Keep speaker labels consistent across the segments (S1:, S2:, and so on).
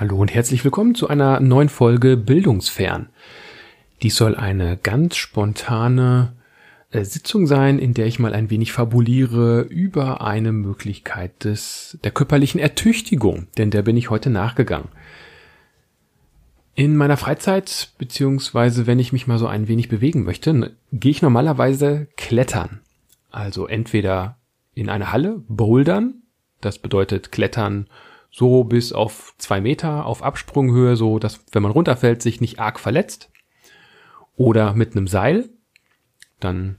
S1: Hallo und herzlich willkommen zu einer neuen Folge Bildungsfern. Dies soll eine ganz spontane äh, Sitzung sein, in der ich mal ein wenig fabuliere über eine Möglichkeit des, der körperlichen Ertüchtigung, denn der bin ich heute nachgegangen. In meiner Freizeit, beziehungsweise wenn ich mich mal so ein wenig bewegen möchte, gehe ich normalerweise klettern. Also entweder in eine Halle, bouldern, das bedeutet klettern so bis auf zwei Meter auf Absprunghöhe, so dass, wenn man runterfällt, sich nicht arg verletzt. Oder mit einem Seil. Dann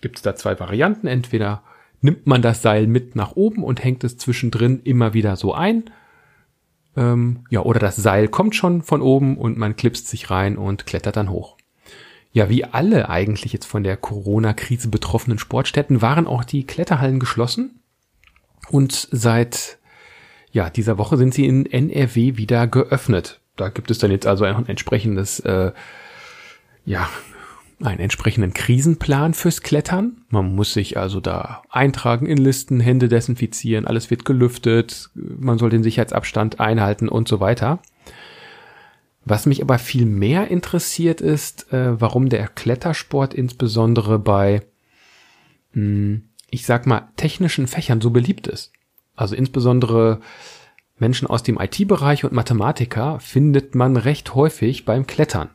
S1: gibt es da zwei Varianten. Entweder nimmt man das Seil mit nach oben und hängt es zwischendrin immer wieder so ein. Ähm, ja, oder das Seil kommt schon von oben und man klipst sich rein und klettert dann hoch. Ja, wie alle eigentlich jetzt von der Corona-Krise betroffenen Sportstätten waren auch die Kletterhallen geschlossen. Und seit ja, dieser Woche sind sie in NRW wieder geöffnet. Da gibt es dann jetzt also ein entsprechendes, äh, ja, einen entsprechenden Krisenplan fürs Klettern. Man muss sich also da eintragen in Listen, Hände desinfizieren, alles wird gelüftet, man soll den Sicherheitsabstand einhalten und so weiter. Was mich aber viel mehr interessiert ist, äh, warum der Klettersport insbesondere bei, mh, hm, ich sag mal, technischen Fächern so beliebt ist. Also insbesondere Menschen aus dem IT-Bereich und Mathematiker findet man recht häufig beim Klettern.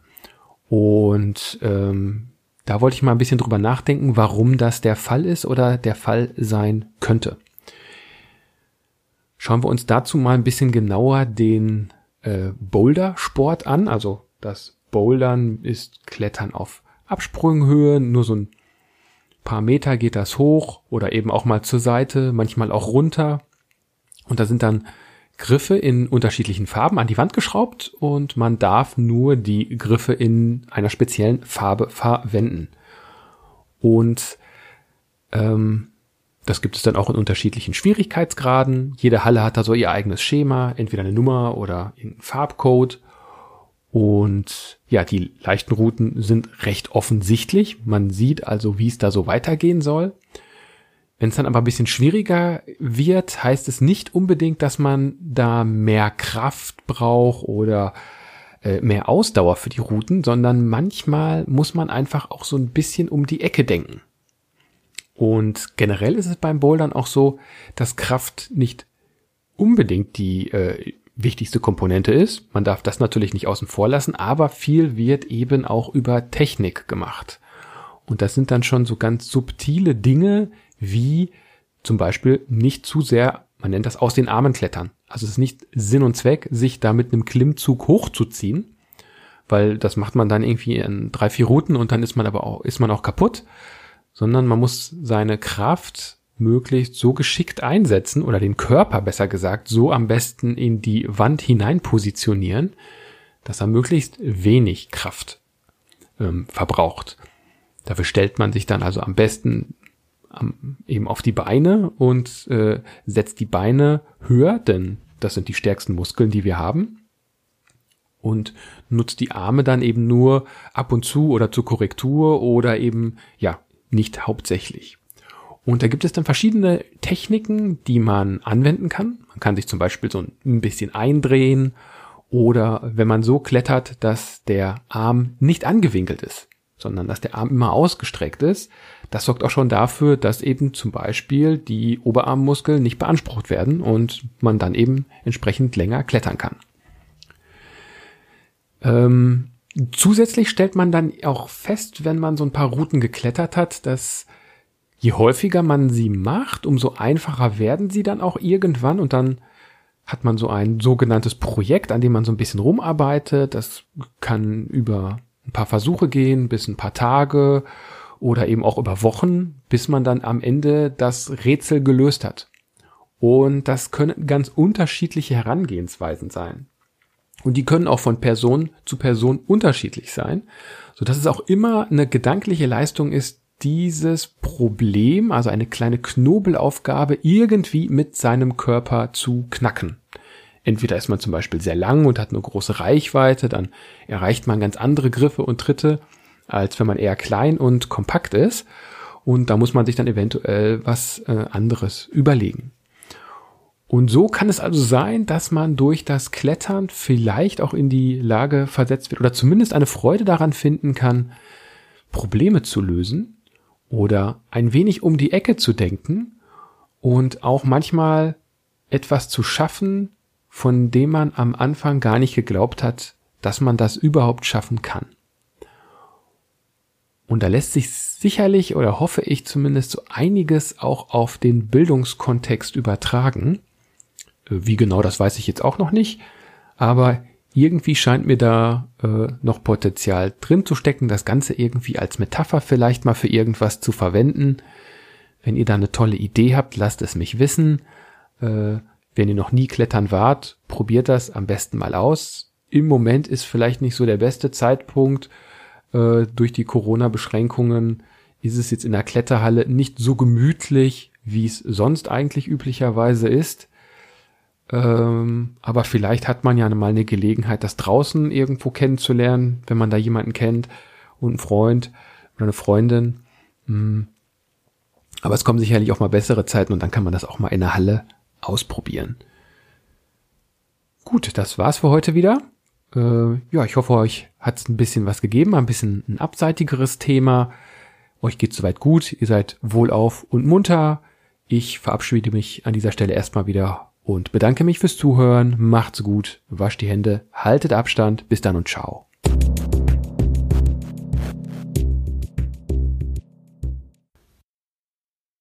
S1: Und ähm, da wollte ich mal ein bisschen drüber nachdenken, warum das der Fall ist oder der Fall sein könnte. Schauen wir uns dazu mal ein bisschen genauer den äh, Boulder-Sport an. Also das Bouldern ist Klettern auf Absprunghöhe, nur so ein paar Meter geht das hoch oder eben auch mal zur Seite, manchmal auch runter. Und da sind dann Griffe in unterschiedlichen Farben an die Wand geschraubt und man darf nur die Griffe in einer speziellen Farbe verwenden. Und ähm, das gibt es dann auch in unterschiedlichen Schwierigkeitsgraden. Jede Halle hat da so ihr eigenes Schema, entweder eine Nummer oder einen Farbcode. Und ja, die leichten Routen sind recht offensichtlich. Man sieht also, wie es da so weitergehen soll. Wenn es dann aber ein bisschen schwieriger wird, heißt es nicht unbedingt, dass man da mehr Kraft braucht oder äh, mehr Ausdauer für die Routen, sondern manchmal muss man einfach auch so ein bisschen um die Ecke denken. Und generell ist es beim Bouldern auch so, dass Kraft nicht unbedingt die äh, wichtigste Komponente ist. Man darf das natürlich nicht außen vor lassen, aber viel wird eben auch über Technik gemacht. Und das sind dann schon so ganz subtile Dinge, wie zum Beispiel nicht zu sehr, man nennt das aus den Armen klettern. Also es ist nicht Sinn und Zweck, sich da mit einem Klimmzug hochzuziehen, weil das macht man dann irgendwie in drei, vier Routen und dann ist man aber auch, ist man auch kaputt, sondern man muss seine Kraft möglichst so geschickt einsetzen oder den Körper besser gesagt so am besten in die Wand hinein positionieren, dass er möglichst wenig Kraft ähm, verbraucht. Dafür stellt man sich dann also am besten eben auf die Beine und äh, setzt die Beine höher, denn das sind die stärksten Muskeln, die wir haben. Und nutzt die Arme dann eben nur ab und zu oder zur Korrektur oder eben, ja, nicht hauptsächlich. Und da gibt es dann verschiedene Techniken, die man anwenden kann. Man kann sich zum Beispiel so ein bisschen eindrehen oder wenn man so klettert, dass der Arm nicht angewinkelt ist, sondern dass der Arm immer ausgestreckt ist, das sorgt auch schon dafür, dass eben zum Beispiel die Oberarmmuskeln nicht beansprucht werden und man dann eben entsprechend länger klettern kann. Ähm, zusätzlich stellt man dann auch fest, wenn man so ein paar Routen geklettert hat, dass je häufiger man sie macht, umso einfacher werden sie dann auch irgendwann und dann hat man so ein sogenanntes Projekt, an dem man so ein bisschen rumarbeitet. Das kann über ein paar Versuche gehen, bis ein paar Tage oder eben auch über Wochen, bis man dann am Ende das Rätsel gelöst hat. Und das können ganz unterschiedliche Herangehensweisen sein. Und die können auch von Person zu Person unterschiedlich sein, so dass es auch immer eine gedankliche Leistung ist, dieses Problem, also eine kleine Knobelaufgabe, irgendwie mit seinem Körper zu knacken. Entweder ist man zum Beispiel sehr lang und hat eine große Reichweite, dann erreicht man ganz andere Griffe und Tritte, als wenn man eher klein und kompakt ist. Und da muss man sich dann eventuell was äh, anderes überlegen. Und so kann es also sein, dass man durch das Klettern vielleicht auch in die Lage versetzt wird oder zumindest eine Freude daran finden kann, Probleme zu lösen oder ein wenig um die Ecke zu denken und auch manchmal etwas zu schaffen, von dem man am Anfang gar nicht geglaubt hat, dass man das überhaupt schaffen kann. Und da lässt sich sicherlich oder hoffe ich zumindest so einiges auch auf den Bildungskontext übertragen. Äh, wie genau, das weiß ich jetzt auch noch nicht. Aber irgendwie scheint mir da äh, noch Potenzial drin zu stecken, das Ganze irgendwie als Metapher vielleicht mal für irgendwas zu verwenden. Wenn ihr da eine tolle Idee habt, lasst es mich wissen. Äh, wenn ihr noch nie klettern wart, probiert das am besten mal aus. Im Moment ist vielleicht nicht so der beste Zeitpunkt. Äh, durch die Corona-Beschränkungen ist es jetzt in der Kletterhalle nicht so gemütlich, wie es sonst eigentlich üblicherweise ist. Ähm, aber vielleicht hat man ja mal eine Gelegenheit, das draußen irgendwo kennenzulernen, wenn man da jemanden kennt und einen Freund oder eine Freundin. Mm. Aber es kommen sicherlich auch mal bessere Zeiten und dann kann man das auch mal in der Halle ausprobieren. Gut, das war's für heute wieder. Äh, ja, ich hoffe, euch hat's ein bisschen was gegeben, ein bisschen ein abseitigeres Thema. Euch geht's soweit gut, ihr seid wohlauf und munter. Ich verabschiede mich an dieser Stelle erstmal wieder und bedanke mich fürs Zuhören. Macht's gut, wascht die Hände, haltet Abstand, bis dann und ciao.